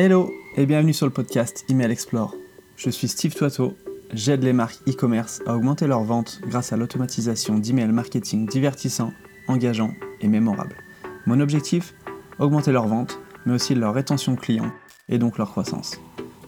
Hello et bienvenue sur le podcast Email Explore. Je suis Steve Toiteau, j'aide les marques e-commerce à augmenter leurs ventes grâce à l'automatisation d'email marketing divertissant, engageant et mémorable. Mon objectif Augmenter leurs ventes, mais aussi leur rétention client et donc leur croissance.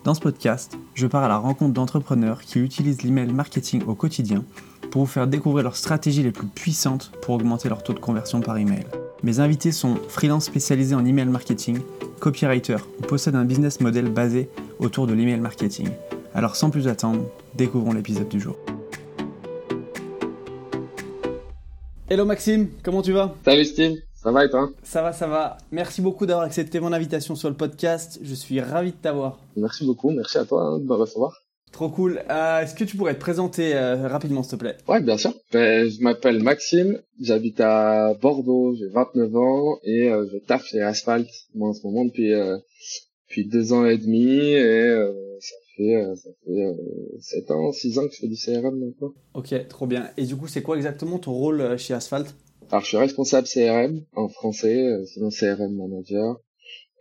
Dans ce podcast, je pars à la rencontre d'entrepreneurs qui utilisent l'email marketing au quotidien pour vous faire découvrir leurs stratégies les plus puissantes pour augmenter leur taux de conversion par email. Mes invités sont freelance spécialisés en email marketing, copywriter ou possèdent un business model basé autour de l'email marketing. Alors sans plus attendre, découvrons l'épisode du jour. Hello Maxime, comment tu vas? Salut Steve, ça va et toi? Ça va, ça va. Merci beaucoup d'avoir accepté mon invitation sur le podcast. Je suis ravi de t'avoir. Merci beaucoup, merci à toi hein, de me recevoir. Trop cool. Euh, Est-ce que tu pourrais te présenter euh, rapidement, s'il te plaît? Ouais, bien sûr. Ben, je m'appelle Maxime, j'habite à Bordeaux, j'ai 29 ans et euh, je taffe chez Asphalt moi en ce moment depuis depuis deux ans et demi et ça fait ça fait sept ans, six ans que je fais du CRM maintenant. Ok, trop bien. Et du coup, c'est quoi exactement ton rôle chez Asphalt Alors je suis responsable CRM en français, sinon CRM manager.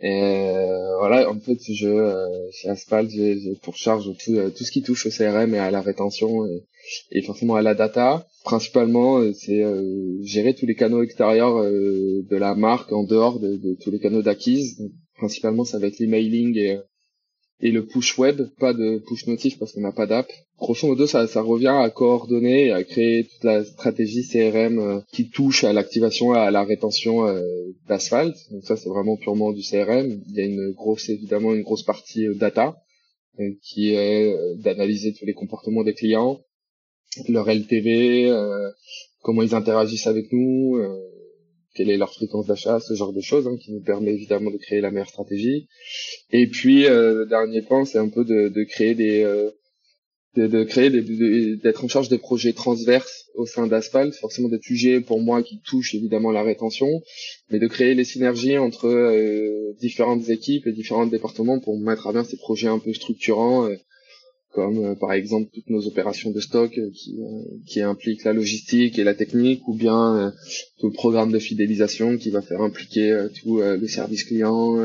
Et euh, voilà, en fait, je euh, chez Asphalt, j'ai j'ai pour charge tout, euh, tout ce qui touche au CRM et à la rétention et, et forcément à la data. Principalement, euh, c'est euh, gérer tous les canaux extérieurs euh, de la marque en dehors de, de tous les canaux d'acquise. Principalement, ça va être l'emailing et, euh, et le push web, pas de push notif parce qu'on n'a pas d'app. Grosso modo, ça, ça revient à coordonner et à créer toute la stratégie CRM euh, qui touche à l'activation à la rétention euh, d'asphalte. Donc ça, c'est vraiment purement du CRM. Il y a une grosse, évidemment, une grosse partie euh, data euh, qui est euh, d'analyser tous les comportements des clients, leur LTV, comment ils interagissent avec nous, quelle est leur fréquence d'achat, ce genre de choses, hein, qui nous permet évidemment de créer la meilleure stratégie. Et puis, euh, le dernier point, c'est un peu de, de créer des... euh, de, de créer de- d'être en charge des projets transverses au sein d'Asphalt, forcément des sujets pour moi qui touchent évidemment la rétention, mais de créer les synergies entre euh, différentes équipes et différents départements pour mettre à bien ces projets un peu structurants, euh, comme euh, par exemple toutes nos opérations de stock qui, qui impliquent la logistique et la technique, ou bien tout le programme de fidélisation qui va faire impliquer tout le service client,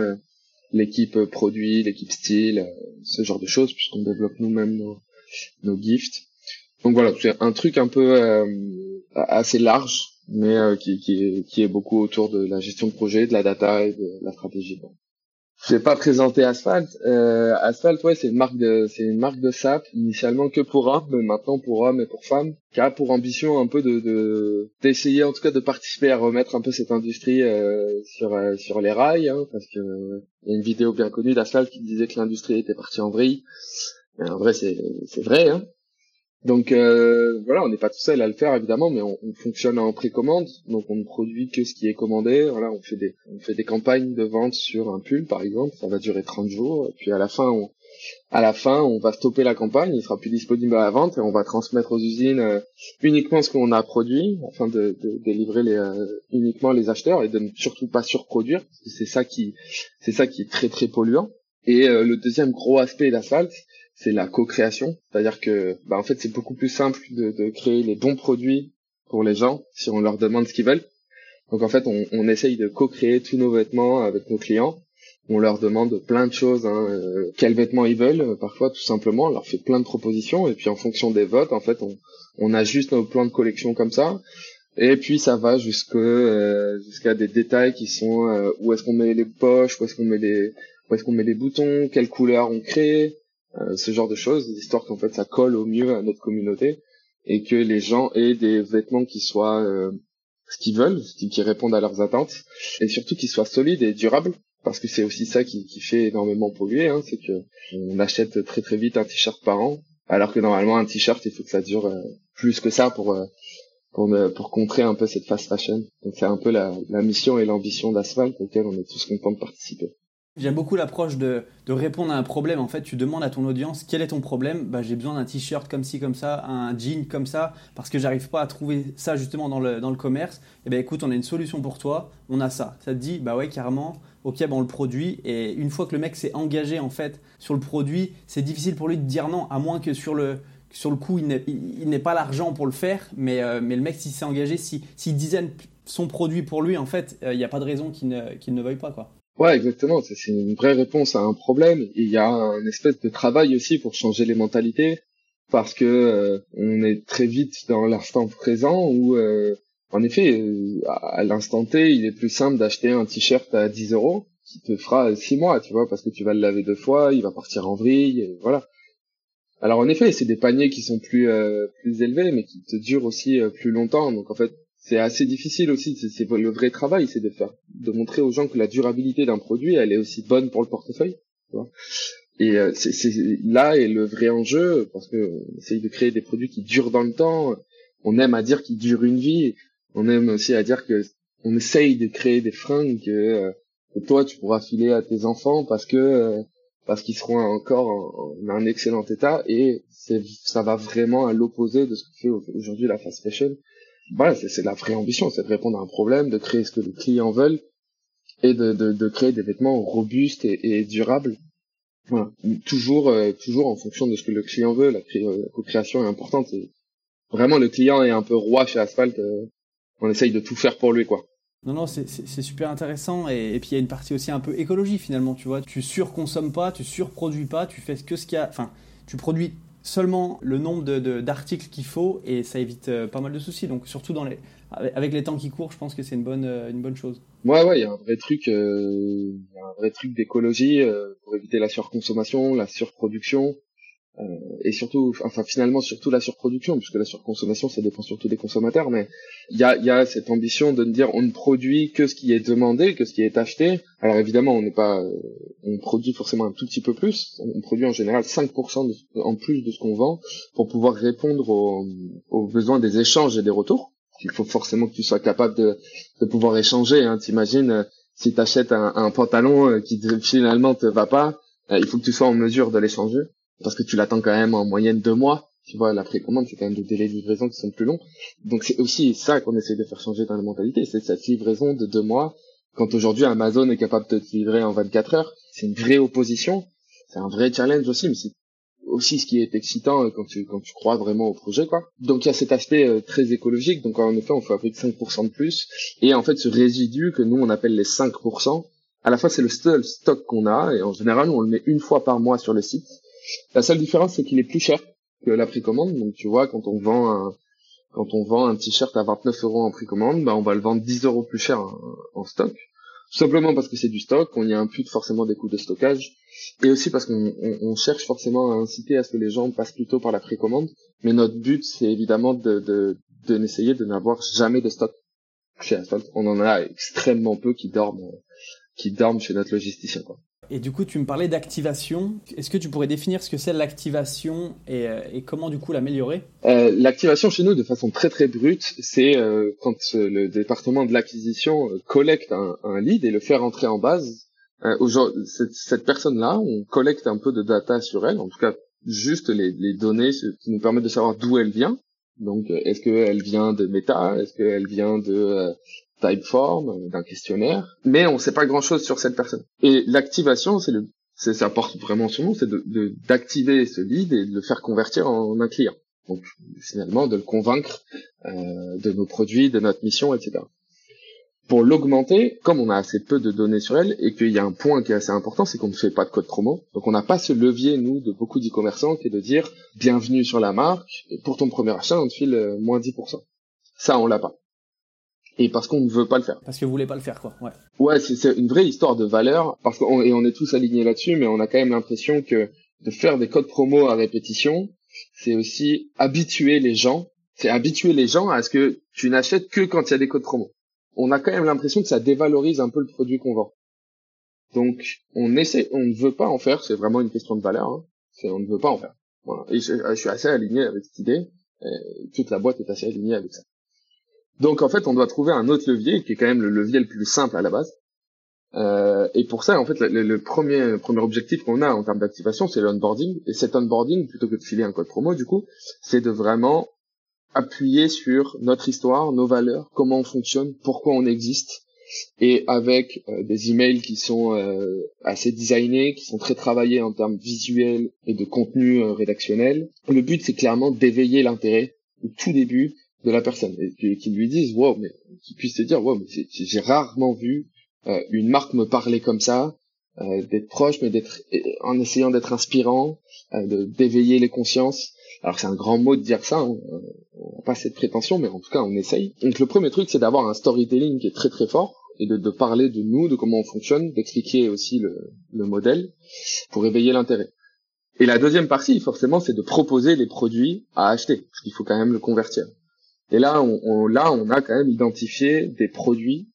l'équipe produit, l'équipe style, ce genre de choses, puisqu'on développe nous-mêmes nos, nos gifts. Donc voilà, c'est un truc un peu euh, assez large, mais euh, qui, qui, est, beaucoup autour de la gestion de projet, de la data et de la stratégie. quoi. Je vais pas présenter Asphalt. Euh, Asphalt, ouais, c'est une marque de, c'est une marque de SAP initialement que pour hommes, mais maintenant pour hommes et pour femmes, qui a pour ambition un peu de, de d'essayer en tout cas de participer à remettre un peu cette industrie sur sur les rails, hein, parce que il y a une vidéo bien connue d'Asphalt qui disait que l'industrie était partie en vrille. Mais en vrai, c'est c'est vrai, hein. Donc euh, voilà, on n'est pas tout seul à le faire évidemment, mais on, on fonctionne en précommande, donc on ne produit que ce qui est commandé. Voilà, on fait des on fait des campagnes de vente sur un pull par exemple, ça va durer 30 jours, et puis à la fin on à la fin on va stopper la campagne, il sera plus disponible à la vente et on va transmettre aux usines euh, uniquement ce qu'on a produit afin de, de, de livrer les euh, uniquement les acheteurs et de ne surtout pas surproduire, parce que c'est ça qui c'est ça qui est très très polluant. Et euh, le deuxième gros aspect d'asphalte, c'est la co-création, c'est-à-dire que bah en fait c'est beaucoup plus simple de, créer les bons produits pour les gens si on leur demande ce qu'ils veulent. Donc en fait on, on essaye de co-créer tous nos vêtements avec nos clients. On leur demande plein de choses, hein, euh, quels vêtements ils veulent, euh, parfois tout simplement, on leur fait plein de propositions et puis en fonction des votes, en fait, on, on ajuste nos plans de collection comme ça. Et puis ça va jusque euh, jusqu'à des détails qui sont euh, où est-ce qu'on met les poches, où est-ce qu'on met les où est-ce qu'on met les boutons, quelle couleur on crée, ce genre de choses, histoire qu'en fait ça colle au mieux à notre communauté et que les gens aient des vêtements qui soient euh, ce qu'ils veulent, qui, répondent à leurs attentes et surtout qu'ils soient solides et durables parce que c'est aussi ça qui, qui fait énormément polluer, hein, c'est que on achète très très vite un t-shirt par an alors que normalement un t-shirt il faut que ça dure euh, plus que ça pour euh, pour, pour contrer un peu cette fast fashion. Donc c'est un peu la, la mission et l'ambition d'Asphalt auquel on est tous contents de participer. J'aime beaucoup l'approche de, de répondre à un problème. En fait, tu demandes à ton audience quel est ton problème? Bah, j'ai besoin d'un t-shirt comme ci, comme ça, un jean comme ça, parce que j'arrive pas à trouver ça justement dans le, dans le commerce. Et ben écoute, on a une solution pour toi. On a ça. Ça te dit, bah ouais, carrément. Ok, ben on le produit. Et une fois que le mec s'est engagé en fait sur le produit, c'est difficile pour lui de dire non, à moins que sur le sur le coup, il n'ait pas l'argent pour le faire. Mais, euh, mais le mec, s'il s'est engagé, si- s'il design son produit pour lui, en fait, euh, il n'y a pas de raison qu'il ne, qu'il ne veuille pas quoi. Ouais, exactement. C'est une vraie réponse à un problème. Il y a un espèce de travail aussi pour changer les mentalités, parce que euh, on est très vite dans l'instant présent où, euh, en effet, euh, à l'instant T, il est plus simple d'acheter un t-shirt à 10 euros qui te fera six mois, tu vois, parce que tu vas le laver deux fois, il va partir en vrille, voilà. Alors en effet, c'est des paniers qui sont plus plus élevés, mais qui te durent aussi plus longtemps. Donc en fait, c'est assez difficile aussi. C'est le vrai travail, c'est de faire, de montrer aux gens que la durabilité d'un produit, elle est aussi bonne pour le portefeuille. Tu vois et euh, c'est là est le vrai enjeu parce que on essaye de créer des produits qui durent dans le temps. On aime à dire qu'ils durent une vie. On aime aussi à dire que on essaye de créer des fringues que, euh, toi tu pourras filer à tes enfants parce que euh, parce qu'ils seront encore en, un excellent état et ça va vraiment à l'opposé de ce que fait aujourd'hui la fast fashion voilà, c'est la vraie ambition, c'est de répondre à un problème, de créer ce que les clients veulent et de, de, de créer des vêtements robustes et, durables. Voilà. Toujours, euh, toujours en fonction de ce que le client veut. La, co-création est importante. Vraiment, le client est un peu roi chez Asphalt. Euh, on essaye de tout faire pour lui, quoi. Non, non, c'est super intéressant. Et, et puis il y a une partie aussi un peu écologie finalement, tu vois. Tu surconsommes pas, tu surproduis pas, tu fais que ce qu'il y a. Enfin, tu produis seulement le nombre d'articles qu'il faut et ça évite euh, pas mal de soucis. Donc surtout dans les, avec les temps qui courent, je pense que c'est une bonne, euh, une bonne chose. Ouais, ouais, il y a un vrai truc, euh, un vrai truc d'écologie pour éviter la surconsommation, la surproduction. Euh, et surtout, enfin finalement surtout la surproduction, puisque la surconsommation ça dépend surtout des consommateurs, mais il y a, y a cette ambition de dire on ne produit que ce qui est demandé, que ce qui est acheté. Alors évidemment on n'est pas, euh, on produit forcément un tout petit peu plus, on produit en général 5% en plus de ce qu'on vend pour pouvoir répondre aux, aux, besoins des échanges et des retours. Il faut forcément que tu sois capable de, de pouvoir échanger. Hein. T'imagines euh, si tu achètes un, un pantalon qui finalement te va pas, il faut que tu sois en mesure de l'échanger parce que tu l'attends quand même en moyenne deux mois. Tu vois, la précommande, c'est quand même des délais de livraison qui sont plus longs. Donc c'est aussi ça qu'on essaie de faire changer dans la mentalité, c'est cette livraison de deux mois. Quand aujourd'hui Amazon est capable de te livrer en 24 heures, c'est une vraie opposition, c'est un vrai challenge aussi, mais c'est aussi ce qui est excitant quand tu quand tu crois vraiment au projet quoi. Donc il y a cet aspect euh, très écologique, donc en effet on fabrique 5% de plus et en fait ce résidu que nous on appelle les 5%, à la fois c'est le seul stock qu'on a et en général on le met une fois par mois sur le site la seule différence, c'est qu'il est plus cher que la précommande. Donc, tu vois, quand on vend un, quand on vend un t-shirt à 29 euros en précommande, bah, on va le vendre 10 euros plus cher en, stock. Simplement parce que c'est du stock, on y impute forcément des coûts de stockage, et aussi parce qu'on cherche forcément à inciter à ce que les gens passent plutôt par la précommande. Mais notre but, c'est évidemment de, de, de n'essayer de n'avoir jamais de stock chez Asphalt. On en a extrêmement peu qui dorment, qui dorment chez notre logisticien. Quoi. Et du coup, tu me parlais d'activation. Est-ce que tu pourrais définir ce que c'est l'activation et, euh, comment du coup l'améliorer? Euh, L'activation chez nous, de façon très très brute, c'est euh, quand euh, le département de l'acquisition euh, collecte un, lead et le fait rentrer en base. cette, cette personne-là, on collecte un peu de data sur elle, en tout cas juste les, les données qui nous permettent de savoir d'où elle vient. Donc, est-ce qu'elle vient de Meta? Est-ce qu'elle vient de Typeform, euh, d'un questionnaire, mais on ne sait pas grand-chose sur cette personne. Et l'activation, c'est le, ça porte vraiment son nom, c'est de, d'activer ce lead et de le faire convertir en un client. Donc finalement, de le convaincre euh, de nos produits, de notre mission, etc. Pour l'augmenter, comme on a assez peu de données sur elle et qu'il y a un point qui est assez important, c'est qu'on ne fait pas de code promo. Donc on n'a pas ce levier, nous, de beaucoup d'e-commerçants, qui est de dire bienvenue sur la marque, pour ton premier achat, on te file euh, moins 10%. Ça, on l'a pas et parce qu'on ne veut pas le faire. Parce que vous voulez pas le faire, quoi. Ouais. Ouais, c'est une vraie histoire de valeur, parce qu'on et on est tous alignés là-dessus, mais on a quand même l'impression que de faire des codes promo à répétition, c'est aussi habituer les gens, c'est habituer les gens à ce que tu n'achètes que quand il y a des codes promo. On a quand même l'impression que ça dévalorise un peu le produit qu'on vend. Donc, on essaie, on ne veut pas en faire, c'est vraiment une question de valeur, hein. c'est on ne veut pas en faire. Voilà. Et je, je suis assez aligné avec cette idée, toute la boîte est assez alignée avec ça. Donc en fait, on doit trouver un autre levier qui est quand même le levier le plus simple à la base. Euh, et pour ça, en fait, le, premier premier objectif qu'on a en termes d'activation, c'est l'onboarding. Et cet onboarding, plutôt que de filer un code promo, du coup, c'est de vraiment appuyer sur notre histoire, nos valeurs, comment on fonctionne, pourquoi on existe, et avec euh, des emails qui sont euh, assez designés, qui sont très travaillés en termes visuels et de contenu euh, rédactionnel. Le but, c'est clairement d'éveiller l'intérêt au tout début de la personne et qui, lui disent wow mais qui puisse se dire wow mais j'ai rarement vu une marque me parlait comme ça, d'être proche, mais d'être en essayant d'être inspirant, de d'éveiller les consciences. Alors c'est un grand mot de dire ça, hein, on n'a pas cette prétention, mais en tout cas on essaye. Donc le premier truc c'est d'avoir un storytelling qui est très très fort et de, de, parler de nous, de comment on fonctionne, d'expliquer aussi le, le modèle pour éveiller l'intérêt. Et la deuxième partie, forcément, c'est de proposer les produits à acheter, parce qu'il faut quand même le convertir. Et là, on, a quand même identifié des produits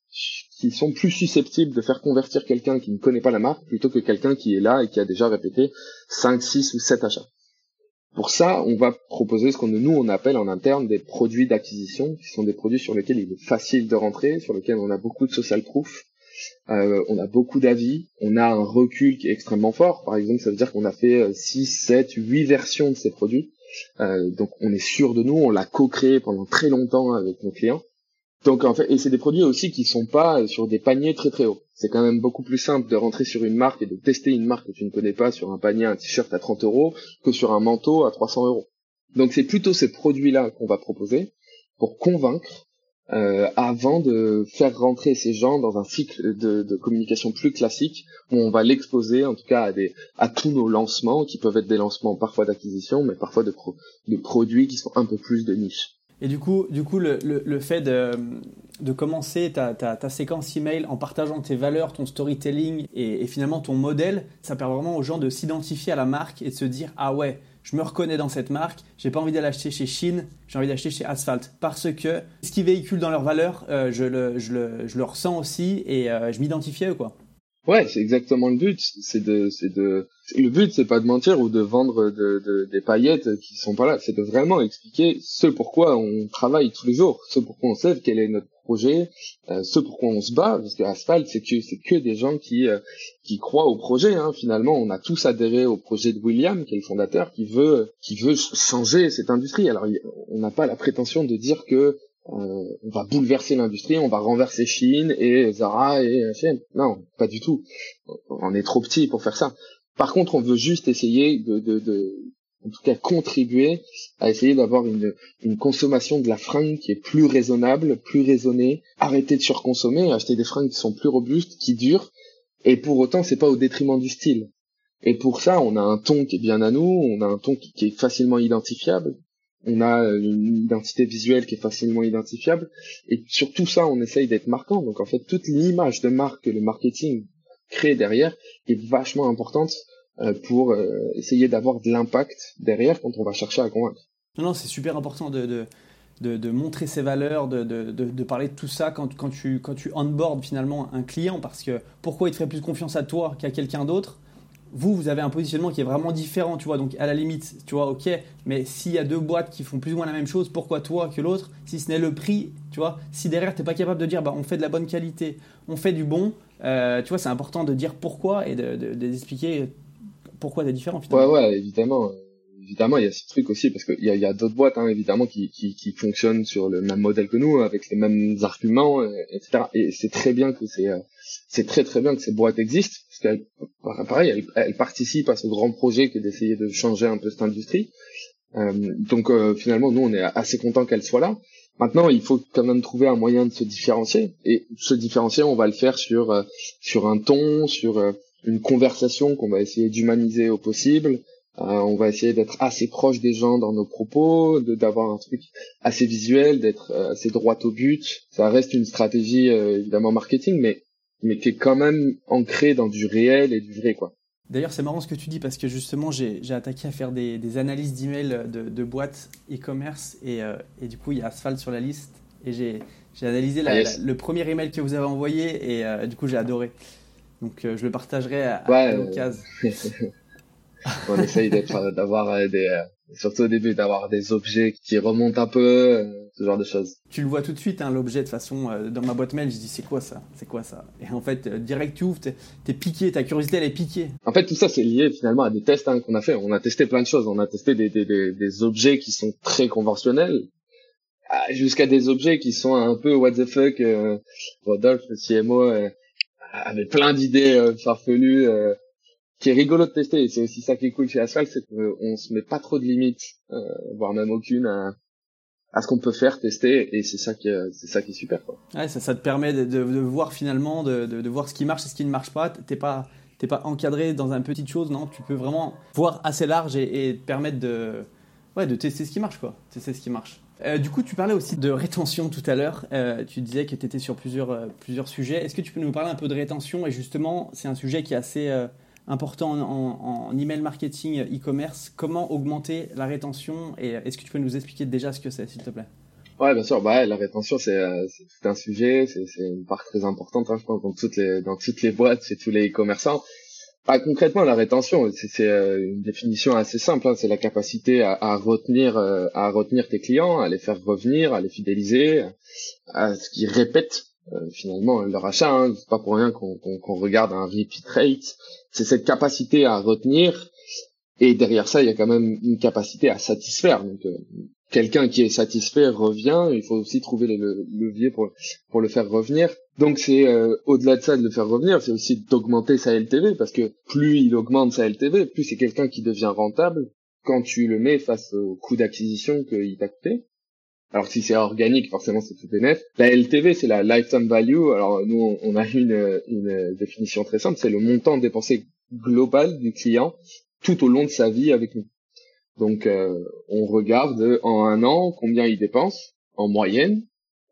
qui sont plus susceptibles de faire convertir quelqu'un qui ne connaît pas la marque plutôt que quelqu'un qui est là et qui a déjà répété 5, 6 ou 7 achats. Pour ça, on va proposer ce qu'on nous on appelle en interne des produits d'acquisition, qui sont des produits sur lesquels il est facile de rentrer, sur lesquels on a beaucoup de social proof, euh, on a beaucoup d'avis, on a un recul qui est extrêmement fort. Par exemple, ça veut dire qu'on a fait 6, 7, 8 versions de ces produits. Euh, donc on est sûr de nous, on l'a co-créé pendant très longtemps avec nos clients. Donc en fait, et c'est des produits aussi qui sont pas sur des paniers très très hauts. C'est quand même beaucoup plus simple de rentrer sur une marque et de tester une marque que tu ne connais pas sur un panier, un t-shirt à 30 euros que sur un manteau à 300 euros. Donc c'est plutôt ces produits-là qu'on va proposer pour convaincre euh, avant de faire rentrer ces gens dans un cycle de, communication plus classique où on va l'exposer en tout cas à, tous nos lancements qui peuvent être des lancements parfois d'acquisition mais parfois de, produits qui sont un peu plus de niche. Et du coup, du coup le, fait de, commencer ta, ta, ta, séquence email en partageant tes valeurs, ton storytelling et, finalement ton modèle, ça permet vraiment aux gens de s'identifier à la marque et de se dire ah ouais, je me reconnais dans cette marque, j'ai pas envie d'aller acheter chez Chine, j'ai envie d'acheter chez Asphalt parce que ce qu'ils véhiculent dans leurs valeurs, euh, je, le, ressens aussi et euh, je m'identifie à eux quoi. Ouais, c'est exactement le but. C'est de, c'est de, le but, c'est pas de mentir ou de vendre de, de, des paillettes qui sont pas là. C'est de vraiment expliquer ce pourquoi on travaille tous les jours, ce pourquoi on sait quel est notre projet, euh, ce pourquoi on se bat. Parce que Asphalt, c'est que c'est que des gens qui euh, qui croient au projet. Hein. Finalement, on a tous adhéré au projet de William, qui est le fondateur, qui veut qui veut changer cette industrie. Alors, on n'a pas la prétention de dire que on va bouleverser l'industrie, on va renverser Chine et Zara et H&M. Non, pas du tout. On est trop petit pour faire ça. Par contre, on veut juste essayer de, de, de en tout cas contribuer à essayer d'avoir une, une consommation de la fringue qui est plus raisonnable, plus raisonnée, arrêter de surconsommer, acheter des fringues qui sont plus robustes, qui durent, et pour autant, c'est pas au détriment du style. Et pour ça, on a un ton qui est bien à nous, on a un ton qui est facilement identifiable, on a une identité visuelle qui est facilement identifiable. Et sur tout ça on essaye d'être marquant. Donc en fait toute l'image de marque que le marketing crée derrière est vachement importante euh, pour euh, essayer d'avoir de l'impact derrière quand on va chercher à convaincre. Non, non, c'est super important de, de, de, montrer ses valeurs, de, parler de tout ça quand, quand, tu, quand tu onboard finalement un client. Parce que pourquoi il te ferait plus confiance à toi qu'à quelqu'un d'autre? Vous, vous avez un positionnement qui est vraiment différent, tu vois. Donc, à la limite, tu vois, ok, mais s'il y a deux boîtes qui font plus ou moins la même chose, pourquoi toi que l'autre Si ce n'est le prix, tu vois? Si derrière, tu n'es pas capable de dire, bah, on fait de la bonne qualité, on fait du bon, euh, tu vois, c'est important de dire pourquoi et d'expliquer de, de, pourquoi tu es différent, finalement. Ouais, ouais, évidemment. Évidemment, il y a ce truc aussi, parce qu'il y a, d'autres boîtes, hein, évidemment, qui, qui, qui, fonctionnent sur le même modèle que nous, avec les mêmes arguments, euh, etc. Et c'est très bien que c'est, euh, c'est très très bien que ces boîtes existent pareil, elle, participe à ce grand projet qui est d'essayer de changer un peu cette industrie. Euh, donc euh, finalement, nous, on est assez content qu'elle soit là. Maintenant, il faut quand même trouver un moyen de se différencier. Et se différencier, on va le faire sur euh, sur un ton, sur une conversation qu'on va essayer d'humaniser au possible. On va essayer d'être assez proche des gens dans nos propos, d'avoir un truc assez visuel, d'être assez droit au but. Ça reste une stratégie évidemment marketing, mais mais qui est quand même ancré dans du réel et du vrai, quoi. D'ailleurs, c'est marrant ce que tu dis parce que justement, j'ai attaqué à faire des, des analyses d'emails de, de, boîtes e-commerce et, euh, et, du coup, il y a Asphalt sur la liste et j'ai analysé la, ah, le premier email que vous avez envoyé et euh, du coup, j'ai adoré. Donc, euh, je le partagerai à, ouais, à l'occasion. on essaye d'avoir des, surtout au début, d'avoir des objets qui remontent un peu, ce genre de choses. Tu le vois tout de suite, hein, l'objet, de façon, euh, dans ma boîte mail, je dis c'est quoi ça? C'est quoi ça? Et en fait, euh, direct tu ouvres, t'es, es piqué, ta curiosité elle est piquée. En fait, tout ça c'est lié finalement à des tests hein, qu'on a fait. On a testé plein de choses. On a testé des, des, des, des objets qui sont très conventionnels, jusqu'à des objets qui sont un peu what the fuck. Euh, Rodolphe, le CMO, euh, avait plein d'idées farfelues qui est rigolo de tester. Et c'est aussi ça qui est cool chez Asphalt, c'est qu'on se met pas trop de limites, voire même aucune, à, ce qu'on peut faire, tester, et c'est ça qui est, c'est ça qui est super. Quoi. Ouais, ça, te permet de, voir finalement, de, de, voir ce qui marche et ce qui ne marche pas. T'es pas, t'es pas encadré dans une petite chose, non Tu peux vraiment voir assez large et, te permettre de, ouais, de tester ce qui marche, quoi. Tester ce qui marche. Euh, du coup, tu parlais aussi de rétention tout à l'heure. Euh, tu disais que tu étais sur plusieurs, euh, plusieurs sujets. Est-ce que tu peux nous parler un peu de rétention? Et justement, c'est un sujet qui est assez euh, important en, en, en, email marketing e-commerce. Comment augmenter la rétention Et est-ce que tu peux nous expliquer déjà ce que c'est, s'il te plaît? Ouais, bien sûr. Bah, la rétention, c'est euh, un sujet. C'est une part très importante, hein, je pense, dans toutes les dans toutes les boîtes, chez tous les e-commerçants. Bah, concrètement, la rétention, c'est euh, une définition assez simple. Hein, c'est la capacité à retenir, euh, à retenir tes clients, à les faire revenir, à les fidéliser, à ce qu'ils répètent euh, finalement leur achat. Hein. C'est pas pour rien qu'on qu qu regarde un repeat rate. C'est cette capacité à retenir. Et derrière ça, il y a quand même une capacité à satisfaire. Donc, euh, quelqu'un qui est satisfait revient. Il faut aussi trouver les leviers pour pour le faire revenir. Donc c'est euh, au-delà de ça de le faire revenir, c'est aussi d'augmenter sa LTV parce que plus il augmente sa LTV, plus c'est quelqu'un qui devient rentable quand tu le mets face au coût d'acquisition qu'il t'a coûté. Alors si c'est organique, forcément c'est tout net. La LTV, c'est la lifetime value. Alors nous, on a une, une définition très simple, c'est le montant dépensé global du client tout au long de sa vie avec nous. Donc euh, on regarde en un an combien il dépense en moyenne.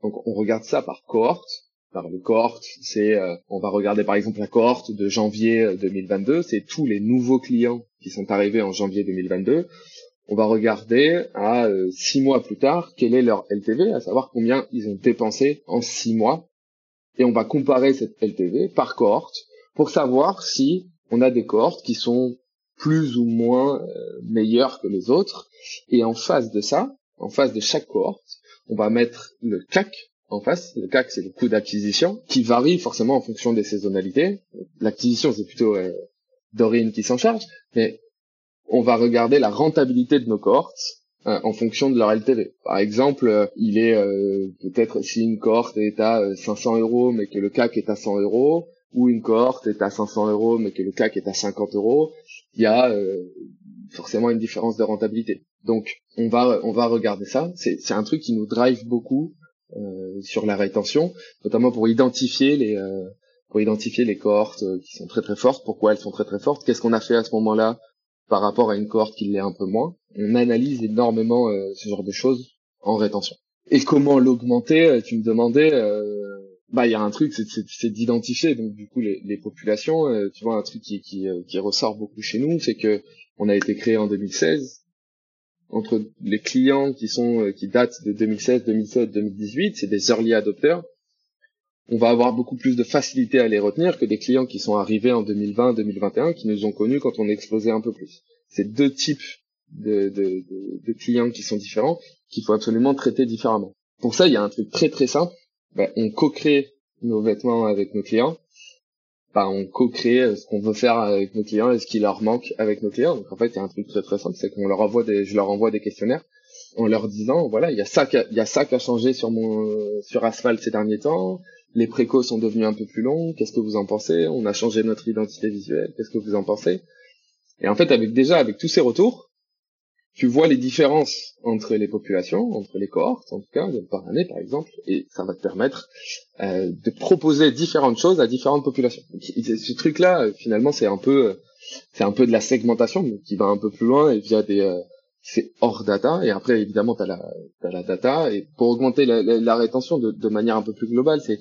Donc on regarde ça par cohorte par les cohortes, c'est euh, on va regarder par exemple la cohorte de janvier 2022, c'est tous les nouveaux clients qui sont arrivés en janvier 2022. On va regarder à euh, six mois plus tard quel est leur LTV, à savoir combien ils ont dépensé en six mois, et on va comparer cette LTV par cohorte pour savoir si on a des cohortes qui sont plus ou moins euh, meilleures que les autres. Et en face de ça, en face de chaque cohorte, on va mettre le CAC, en face. Le CAC, c'est le coût d'acquisition, qui varie forcément en fonction des saisonnalités. L'acquisition, c'est plutôt euh, Dorine qui s'en charge, mais on va regarder la rentabilité de nos cohortes euh, en fonction de leur LTV. Par exemple, euh, il est euh, peut-être si une cohorte est à 500 euros, mais que le CAC est à 100 euros, ou une cohorte est à 500 euros, mais que le CAC est à 50 euros, il y a forcément une différence de rentabilité. Donc, on va on va regarder ça. C'est un truc qui nous drive beaucoup euh, sur la rétention, notamment pour identifier les euh, pour identifier les cohortes euh, qui sont très très fortes. Pourquoi elles sont très très fortes? Qu'est-ce qu'on a fait à ce moment-là? Par rapport à une cohorte qui l'est un peu moins On analyse énormément ce genre de choses en rétention. Et comment l'augmenter Tu me demandais. bah il y a un truc, c'est d'identifier donc du coup les, populations. tu vois un truc qui qui, qui ressort beaucoup chez nous, c'est que on a été créé en 2016 entre les clients qui sont euh, qui datent de 2016, 2017, 2018, c'est des early adopters. On va avoir beaucoup plus de facilité à les retenir que des clients qui sont arrivés en 2020, 2021, qui nous ont connus quand on explosait un peu plus. C'est deux types de, clients qui sont différents, qu'il faut absolument traiter différemment. Pour ça, il y a un truc très très simple. Ben, on co-crée nos vêtements avec nos clients bah, on co-crée euh, ce qu'on veut faire avec nos clients et ce qui leur manque avec nos clients. Donc en fait, il y a un truc très très simple, c'est qu'on leur envoie des, je leur envoie des questionnaires en leur disant, voilà, il y a ça, il y a ça qui a changé sur mon, sur Asphalt ces derniers temps. Les précos sont devenus un peu plus longs. Qu'est-ce que vous en pensez? On a changé notre identité visuelle. Qu'est-ce que vous en pensez? Et en fait, avec déjà avec tous ces retours, tu vois les différences entre les populations, entre les cohortes, en tout cas, par année, par exemple, et ça va te permettre euh, de proposer différentes choses à différentes populations. ce truc-là, euh, finalement, c'est un peu, euh, c'est un peu de la segmentation, qui va un peu plus loin et via des, euh, c'est hors data. Et après, évidemment, t'as la, as la data. Et pour augmenter la, la, la rétention de, de, manière un peu plus globale, c'est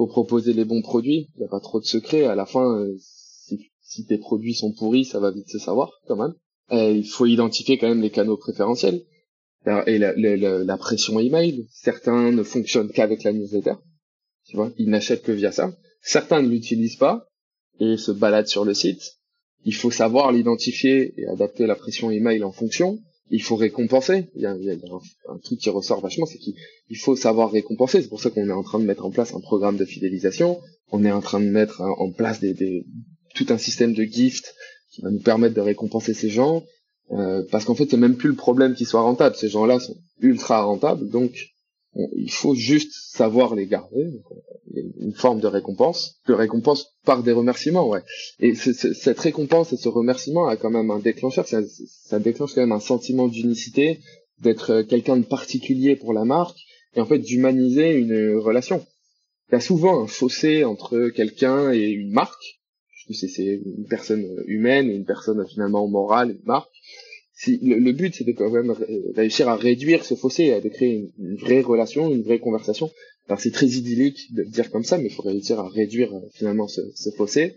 faut proposer les bons produits. Il n'y a pas trop de secrets. À la fin, si, si tes produits sont pourris, ça va vite se savoir, quand même. Euh, il faut identifier quand même les canaux préférentiels et la, la, la, pression email. Certains ne fonctionnent qu'avec la newsletter, tu vois, ils n'achètent que via ça. Certains ne l'utilisent pas et se baladent sur le site. Il faut savoir l'identifier et adapter la pression email en fonction. Il faut récompenser. Il y a, un, un, truc qui ressort vachement, c'est qu'il faut savoir récompenser. C'est pour ça qu'on est en train de mettre en place un programme de fidélisation. On est en train de mettre en place des, tout un système de gift qui va nous permettre de récompenser ces gens, euh, parce qu'en fait c'est même plus le problème qu'ils soient rentables, ces gens-là sont ultra rentables, donc on, il faut juste savoir les garder, donc, une forme de récompense, de récompense par des remerciements, ouais. Et cette récompense et ce remerciement a quand même un déclencheur, ça, ça déclenche quand même un sentiment d'unicité, d'être quelqu'un de particulier pour la marque et en fait d'humaniser une relation. Il y a souvent un fossé entre quelqu'un et une marque, puisque c'est une personne humaine une personne finalement morale, une marque. Le, but c'est de quand même réussir à réduire ce fossé, et de créer une, vraie relation, une vraie conversation. Alors c'est très idyllique de le dire comme ça, mais il faut réussir à réduire euh, finalement ce, fossé.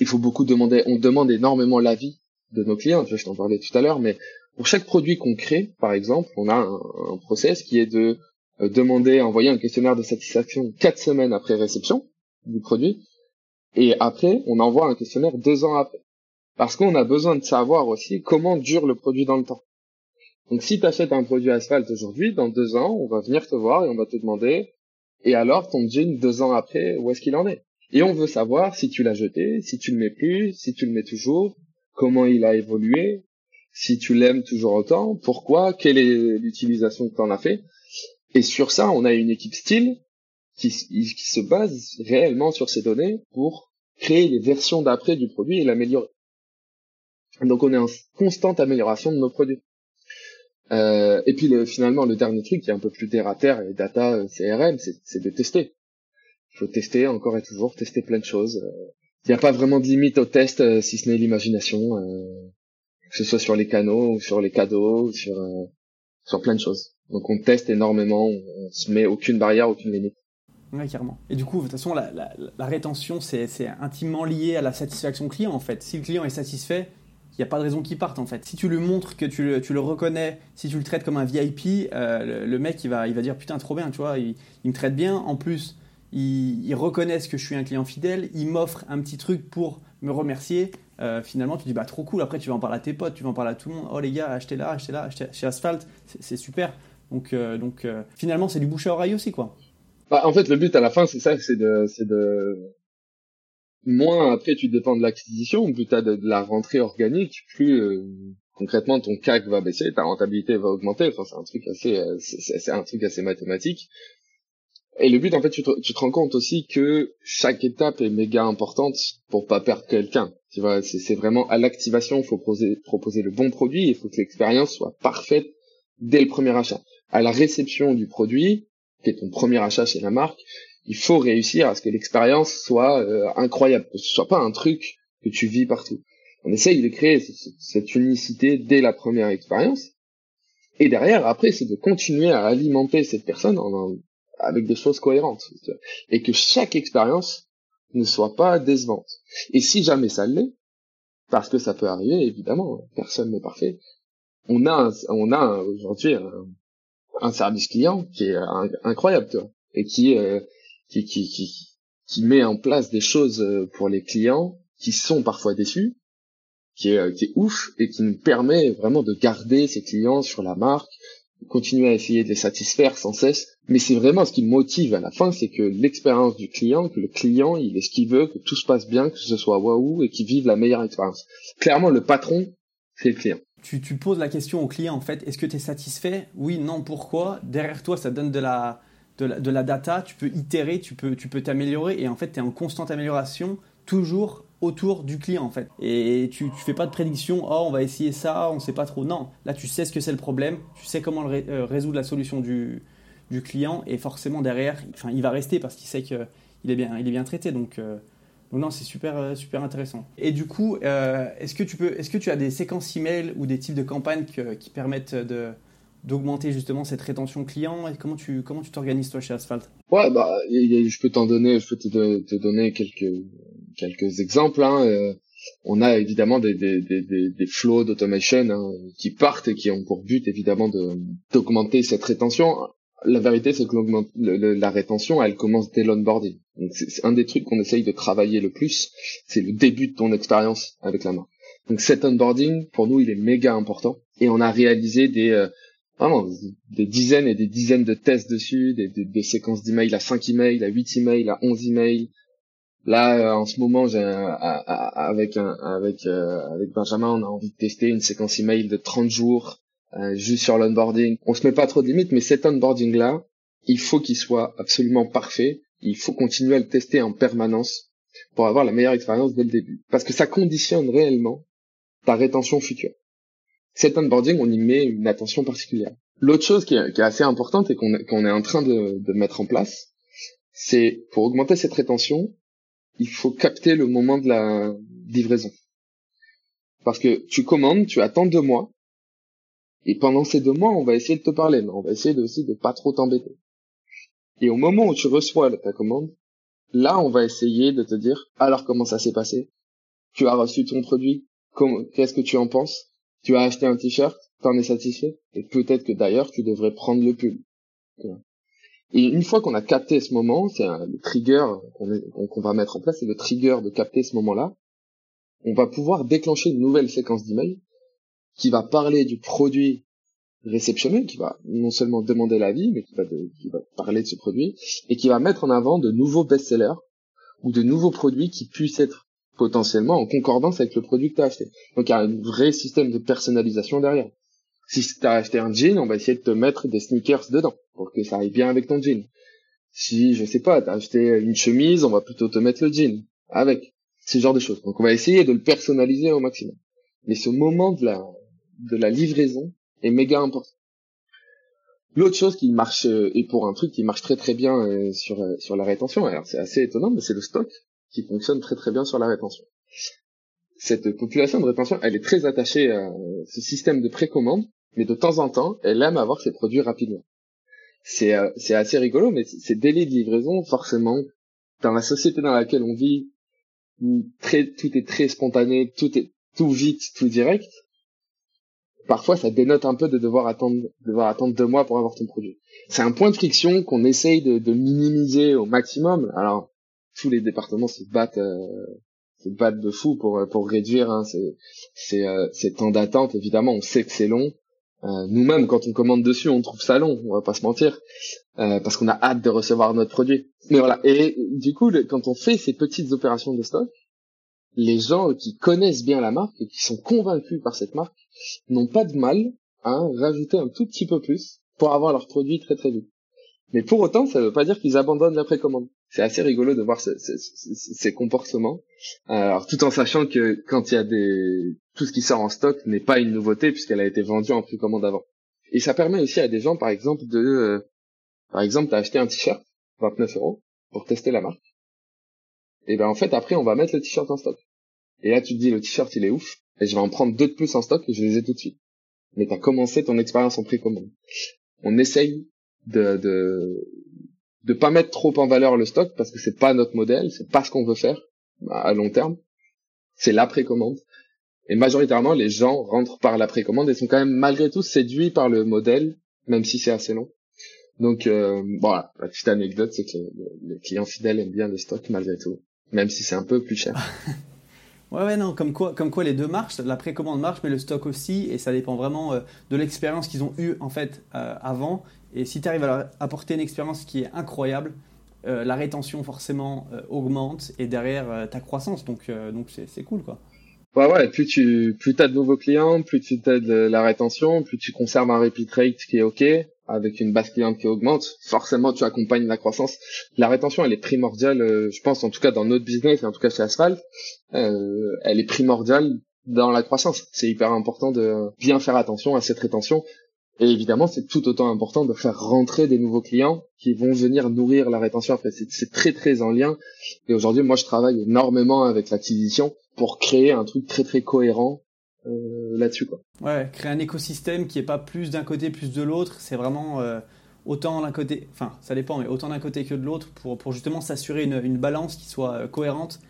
Il faut beaucoup demander, on demande énormément l'avis de nos clients, je t'en parlais tout à l'heure, mais pour chaque produit qu'on crée, par exemple, on a un, un process qui est de euh, demander, envoyer un questionnaire de satisfaction quatre semaines après réception du produit, et après, on envoie un questionnaire deux ans après. Parce qu'on a besoin de savoir aussi comment dure le produit dans le temps. Donc si tu achètes un produit asphalte aujourd'hui, dans deux ans, on va venir te voir et on va te demander, et alors ton jean deux ans après, où est-ce qu'il en est? Et on veut savoir si tu l'as jeté, si tu le mets plus, si tu le mets toujours, comment il a évolué, si tu l'aimes toujours autant, pourquoi, quelle est l'utilisation que tu en as fait. Et sur ça, on a une équipe style qui, qui se base réellement sur ces données pour créer les versions d'après du produit et l'améliorer. Donc on est en constante amélioration de nos produits. Euh, et puis le, finalement, le dernier truc qui est un peu plus terre à terre et data euh, CRM, c'est de tester. Il faut tester encore et toujours, tester plein de choses. Il n'y a pas vraiment de limite au test euh, si ce n'est l'imagination, euh, que ce soit sur les canaux ou sur les cadeaux, ou sur sur plein de choses. Donc on teste énormément, on, se met aucune barrière, aucune limite. Oui, carrément. Et du coup, de toute façon, la, la, la rétention, c'est intimement lié à la satisfaction client, en fait. Si le client est satisfait, il n'y a pas de raison qu'il parte en fait. Si tu lui montres que tu le, reconnais, si tu le traites comme un VIP, euh, le, mec il va, il va dire putain trop bien, tu vois, il, me traite bien. En plus, ils il reconnaissent que je suis un client fidèle, il m'offre un petit truc pour me remercier. Euh, finalement, tu dis bah trop cool. Après, tu vas en parler à tes potes, tu vas en parler à tout le monde. Oh les gars, achetez là, achetez là, achetez chez Asphalt, c'est super. Donc, euh, donc finalement, c'est du bouche à oreille aussi quoi. Bah, en fait, le but à la fin, c'est ça, c'est de moins après tu dépends de l'acquisition, plus tu as de, la rentrée organique, plus euh, concrètement ton CAC va baisser, ta rentabilité va augmenter. Enfin, c'est un truc assez, euh, c'est un truc assez mathématique. Et le but, en fait, tu te, tu te, rends compte aussi que chaque étape est méga importante pour pas perdre quelqu'un. Tu vois, c'est vraiment à l'activation, faut proposer, proposer le bon produit, il faut que l'expérience soit parfaite dès le premier achat. À la réception du produit, qui est ton premier achat chez la marque, il faut réussir à ce que l'expérience soit euh, incroyable, que ce soit pas un truc que tu vis partout. On essaye de créer cette unicité dès la première expérience. Et derrière, après, c'est de continuer à alimenter cette personne en, avec des choses cohérentes. Et que chaque expérience ne soit pas décevante. Et si jamais ça l'est, parce que ça peut arriver, évidemment, personne n'est parfait, on a, on a aujourd'hui un, service client qui est incroyable, tu vois, et qui, euh, qui, qui, qui, qui met en place des choses euh, pour les clients qui sont parfois déçus, qui est, euh, qui est ouf et qui nous permet vraiment de garder ces clients sur la marque, continuer à essayer de les satisfaire sans cesse. Mais c'est vraiment ce qui motive à la fin, c'est que l'expérience du client, que le client, il est ce qu'il veut, que tout se passe bien, que ce soit waouh et qu'il vive la meilleure expérience. Clairement, le patron, c'est le client. Tu, tu poses la question au client en fait, est-ce que tu es satisfait? Oui, non, pourquoi? Derrière toi, ça donne de la, de la, data, tu peux itérer, tu peux tu peux t'améliorer et en fait tu es en constante amélioration toujours autour du client en fait. Et tu, tu fais pas de prédiction, oh on va essayer ça, on sait pas trop. Non, là tu sais ce que c'est le problème, tu sais comment euh, résoudre la solution du, du client et forcément derrière, il va rester parce qu'il sait qu'il est bien, il est bien traité. Donc, euh, non, c'est super, euh, super intéressant. Et du coup, est-ce que tu peux, est-ce que tu as des séquences email ou des types de campagnes qui permettent de d'augmenter justement cette rétention client et comment tu comment tu t'organises toi chez Asphalt? Ouais bah je peux t'en donner je peux te, te, donner quelques quelques exemples hein. Euh, on a évidemment des des des des, flows d'automation hein, qui partent et qui ont pour but évidemment de d'augmenter cette rétention. La vérité c'est que la rétention elle commence dès l'onboarding. Donc c'est un des trucs qu'on essaye de travailler le plus, c'est le début de ton expérience avec la marque. Donc cet onboarding pour nous il est méga important et on a réalisé des euh, vraiment des dizaines et des dizaines de tests dessus, des, des, des séquences d'emails à 5 emails, à 8 emails, à 11 emails. Là, euh, en ce moment, j'ai avec avec euh, avec Benjamin, on a envie de tester une séquence email de 30 jours euh, juste sur l'onboarding. On se met pas trop de limites, mais cet onboarding là, il faut qu'il soit absolument parfait. Il faut continuer à le tester en permanence pour avoir la meilleure expérience dès le début, parce que ça conditionne réellement ta rétention future cet onboarding, on y met une attention particulière. L'autre chose qui est, assez importante et qu'on est en train de, mettre en place, c'est pour augmenter cette rétention, il faut capter le moment de la livraison. Parce que tu commandes, tu attends deux mois, et pendant ces deux mois, on va essayer de te parler, mais on va essayer aussi de pas trop t'embêter. Et au moment où tu reçois ta commande, là, on va essayer de te dire, alors comment ça s'est passé? Tu as reçu ton produit Qu'est-ce que tu en penses? Tu as acheté un t-shirt T'en es satisfait Et peut-être que d'ailleurs, tu devrais prendre le pull. Et une fois qu'on a capté ce moment, c'est le trigger qu'on va mettre en place, c'est le trigger de capter ce moment-là, on va pouvoir déclencher une nouvelle séquence d'email qui va parler du produit réceptionné, qui va non seulement demander l'avis, mais qui va parler de ce produit, et qui va mettre en avant de nouveaux best-sellers ou de nouveaux produits qui puissent être potentiellement en concordance avec le produit que tu as acheté. Donc il y a un vrai système de personnalisation derrière. Si tu as acheté un jean, on va essayer de te mettre des sneakers dedans pour que ça aille bien avec ton jean. Si, je sais pas, tu as acheté une chemise, on va plutôt te mettre le jean avec. Ce genre de choses. Donc on va essayer de le personnaliser au maximum. Mais ce moment de la, livraison est méga important. L'autre chose qui marche, euh, et pour un truc qui marche très très bien euh, sur, euh, sur la rétention, alors c'est assez étonnant, mais c'est le stock qui fonctionne très très bien sur la rétention. Cette population de rétention, elle est très attachée à ce système de précommande, mais de temps en temps, elle aime avoir ses produits rapidement. C'est c'est assez rigolo, mais ces délais de livraison, forcément, dans la société dans laquelle on vit, où très, tout est très spontané, tout est tout vite, tout direct, parfois ça dénote un peu de devoir attendre, devoir attendre deux mois pour avoir ton produit. C'est un point de friction qu'on essaye de, de, minimiser au maximum. Alors tous les départements se battent, euh, se battent de fou pour pour réduire hein, ces euh, temps d'attente. Évidemment, on sait que c'est long. Euh, Nous-mêmes, quand on commande dessus, on trouve ça long. On va pas se mentir, euh, parce qu'on a hâte de recevoir notre produit. Mais voilà. Et du coup, quand on fait ces petites opérations de stock, les gens qui connaissent bien la marque et qui sont convaincus par cette marque n'ont pas de mal à rajouter un tout petit peu plus pour avoir leur produit très très vite. Mais pour autant, ça ne veut pas dire qu'ils abandonnent la précommande. C'est assez rigolo de voir ces comportements. Alors, tout en sachant que quand il y a des tout ce qui sort en stock n'est pas une nouveauté puisqu'elle a été vendue en précommande avant. Et ça permet aussi à des gens, par exemple, de, euh, par exemple, t'as acheté un t-shirt 29 euros pour tester la marque. Et ben en fait après on va mettre le t-shirt en stock. Et là tu te dis le t-shirt il est ouf et je vais en prendre deux de plus en stock et je les ai tout de suite. Mais t'as commencé ton expérience en précommande. On essaye de, de de pas mettre trop en valeur le stock parce que c'est pas notre modèle, c'est pas ce qu'on veut faire à long terme. C'est la précommande. Et majoritairement, les gens rentrent par la précommande et sont quand même malgré tout séduits par le modèle, même si c'est assez long. Donc euh, voilà, la petite anecdote, c'est que les, clients fidèles aiment bien le stock malgré tout même si c'est un peu plus cher. ouais, ouais, non, comme quoi, comme quoi les deux marchent, la précommande marche, mais le stock aussi, et ça dépend vraiment euh, de l'expérience qu'ils ont eue en fait euh, avant. Et si tu arrives à apporter une expérience qui est incroyable, euh, la rétention forcément augmente et derrière ta croissance, donc donc c'est cool quoi. Ouais, ouais, plus tu plus as de nouveaux clients, plus tu t'aides la rétention, plus tu conserves un repeat rate qui est OK, avec une base cliente qui augmente, forcément tu accompagnes la croissance. La rétention, elle est primordiale, euh, je pense en tout cas dans notre business et en tout cas chez Asphalt, euh, elle est primordiale dans la croissance. C'est hyper important de bien faire attention à cette rétention. Et évidemment, c'est tout autant important de faire rentrer des nouveaux clients qui vont venir nourrir la rétention. Après, c'est très très en lien. Et aujourd'hui, moi, je travaille énormément avec l'acquisition pour créer un truc très très cohérent euh, là-dessus. Quoi. Ouais, créer un écosystème qui est pas plus d'un côté, plus de l'autre. C'est vraiment euh, autant d'un côté, enfin ça dépend, mais autant d'un côté que de l'autre pour, pour justement s'assurer une, une, balance qui soit euh, cohérente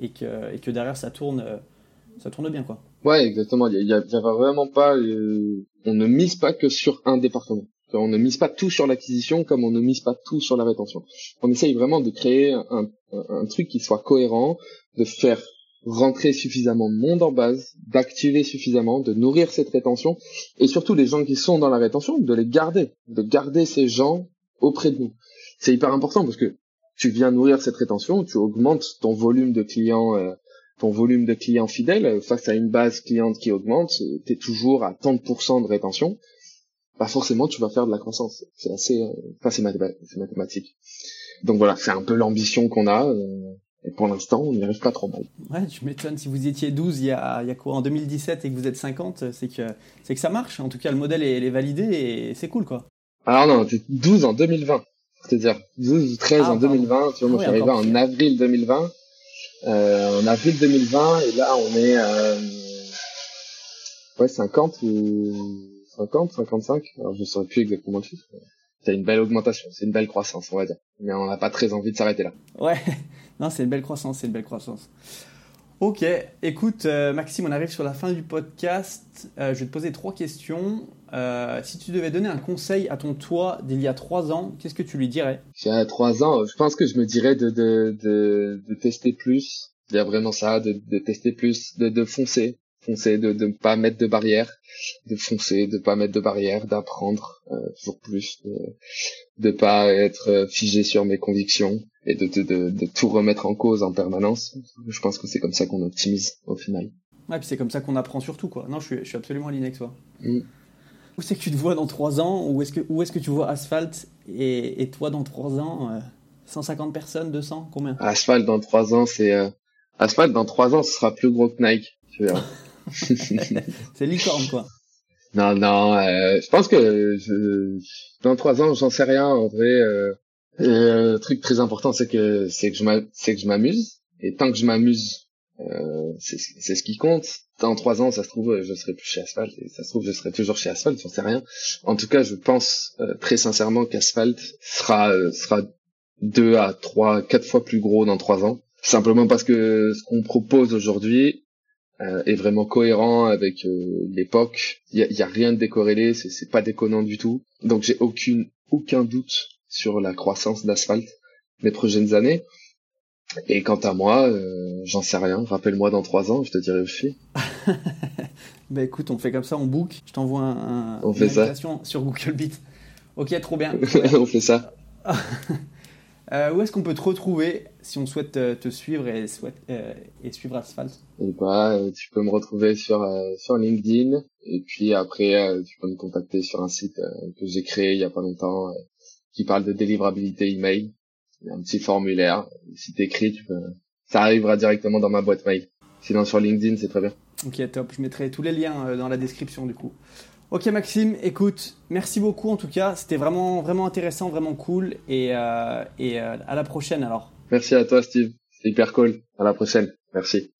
et que, et que derrière ça tourne, ça tourne bien. quoi. Ouais, exactement. Il y, a, vraiment pas, on ne mise pas que sur un département. On ne mise pas tout sur l'acquisition comme on ne mise pas tout sur la rétention. On essaye vraiment de créer un, un, truc qui soit cohérent, de faire rentrer suffisamment de monde en base, d'activer suffisamment, de nourrir cette rétention, et surtout les gens qui sont dans la rétention, de les garder, de garder ces gens auprès de nous. C'est hyper important parce que tu viens nourrir cette rétention, tu augmentes ton volume de clients, euh, ton volume de clients fidèles face à une base cliente qui augmente, tu es toujours à tant de pourcents de rétention, pas forcément tu vas faire de la croissance. C'est assez, euh, enfin c'est mathématique. Donc voilà, c'est un peu l'ambition qu'on a. Euh, Et pour l'instant, on n'y arrive pas trop mal. Ouais, tu m'étonnes. Si vous étiez 12 il y a, il y a quoi en 2017 et que vous êtes 50, c'est que c'est que ça marche. En tout cas, le modèle est, est validé et c'est cool quoi. Alors non, t'es 12 en 2020. C'est-à-dire 12 ou 13 Ah, en pardon. 2020. Tu vois, moi, Ah je suis oui, arrivé en avril 2020. Euh, en avril 2020, et là, on est euh, ouais 50 ou 50, 55. Alors, je saurais plus exactement le chiffre. C'est une belle augmentation, c'est une belle croissance, on va dire. Mais on n'a pas très envie de s'arrêter là. Ouais, non, c'est une belle croissance, c'est une belle croissance. Ok, écoute, euh, Maxime, on arrive sur la fin du podcast. Euh, je vais te poser trois questions. Euh, si tu devais donner un conseil à ton toi d'il y a trois ans, qu'est-ce que tu lui dirais? J'ai trois ans, je pense que je me dirais de, de, de, de tester plus. Il y a vraiment ça, de, de tester plus, de, de foncer, foncer, de ne pas mettre de barrières, de foncer, de pas mettre de barrières, d'apprendre euh, toujours plus, de, de pas être euh, figé sur mes convictions et de, de, de, de tout remettre en cause en permanence. Je pense que c'est comme ça qu'on optimise au final. Ouais, puis c'est comme ça qu'on apprend surtout, quoi. Non, je suis, je suis absolument aligné avec toi. Mm. Où c'est que tu te vois dans trois ans Où est-ce que, où est-ce que tu vois Asphalt et, et toi dans trois ans euh, 150 personnes, 200 Combien? Asphalt dans trois ans, c'est euh, Asphalt dans trois ans, ce sera plus gros que Nike. C'est licorne, quoi. Non, non, euh, je pense que je, dans trois ans, j'en sais rien. En vrai, euh, euh, le truc très important, c'est que c'est que je m'a- c'est que je m'amuse. Et tant que je m'amuse, euh, c'est c'est ce qui compte. Dans trois ans, ça se trouve, je serai plus chez Asphalt. Et ça se trouve, je serai toujours chez Asphalt. J'en sais rien. En tout cas, je pense euh, très sincèrement qu'Asphalt sera euh, sera deux à trois, quatre fois plus gros dans trois ans. Simplement parce que ce qu'on propose aujourd'hui, euh, est vraiment cohérent avec euh, l'époque. Il y a, a rien de décorrélé, c'est pas déconnant du tout. Donc j'ai aucune aucun doute sur la croissance d'Asphalt les prochaines années. Et quant à moi, euh, j'en sais rien. Rappelle-moi dans trois ans, je te dirai où je suis. Bah écoute, on fait comme ça, on book. Je t'envoie un, un- On une fait ça. invitation sur Google Beat. Ok, trop bien. On fait ça. Euh, où est-ce qu'on peut te retrouver si on souhaite euh, te suivre et, souhaite, euh, et suivre Asphalt? Et bah, tu peux me retrouver sur sur LinkedIn. Et puis après, tu peux me contacter sur un site que j'ai créé il y a pas longtemps, qui parle de délivrabilité email. Il y a un petit formulaire. Si t'écris, tu peux, ça arrivera directement dans ma boîte mail. Sinon sur LinkedIn, c'est très bien. Ok, top. Je mettrai tous les liens euh, dans la description du coup. Ok Maxime, écoute, merci beaucoup en tout cas. C'était vraiment, vraiment intéressant, vraiment cool. Et, euh, et euh, à la prochaine alors. Merci à toi, Steve. C'est hyper cool. À la prochaine. Merci.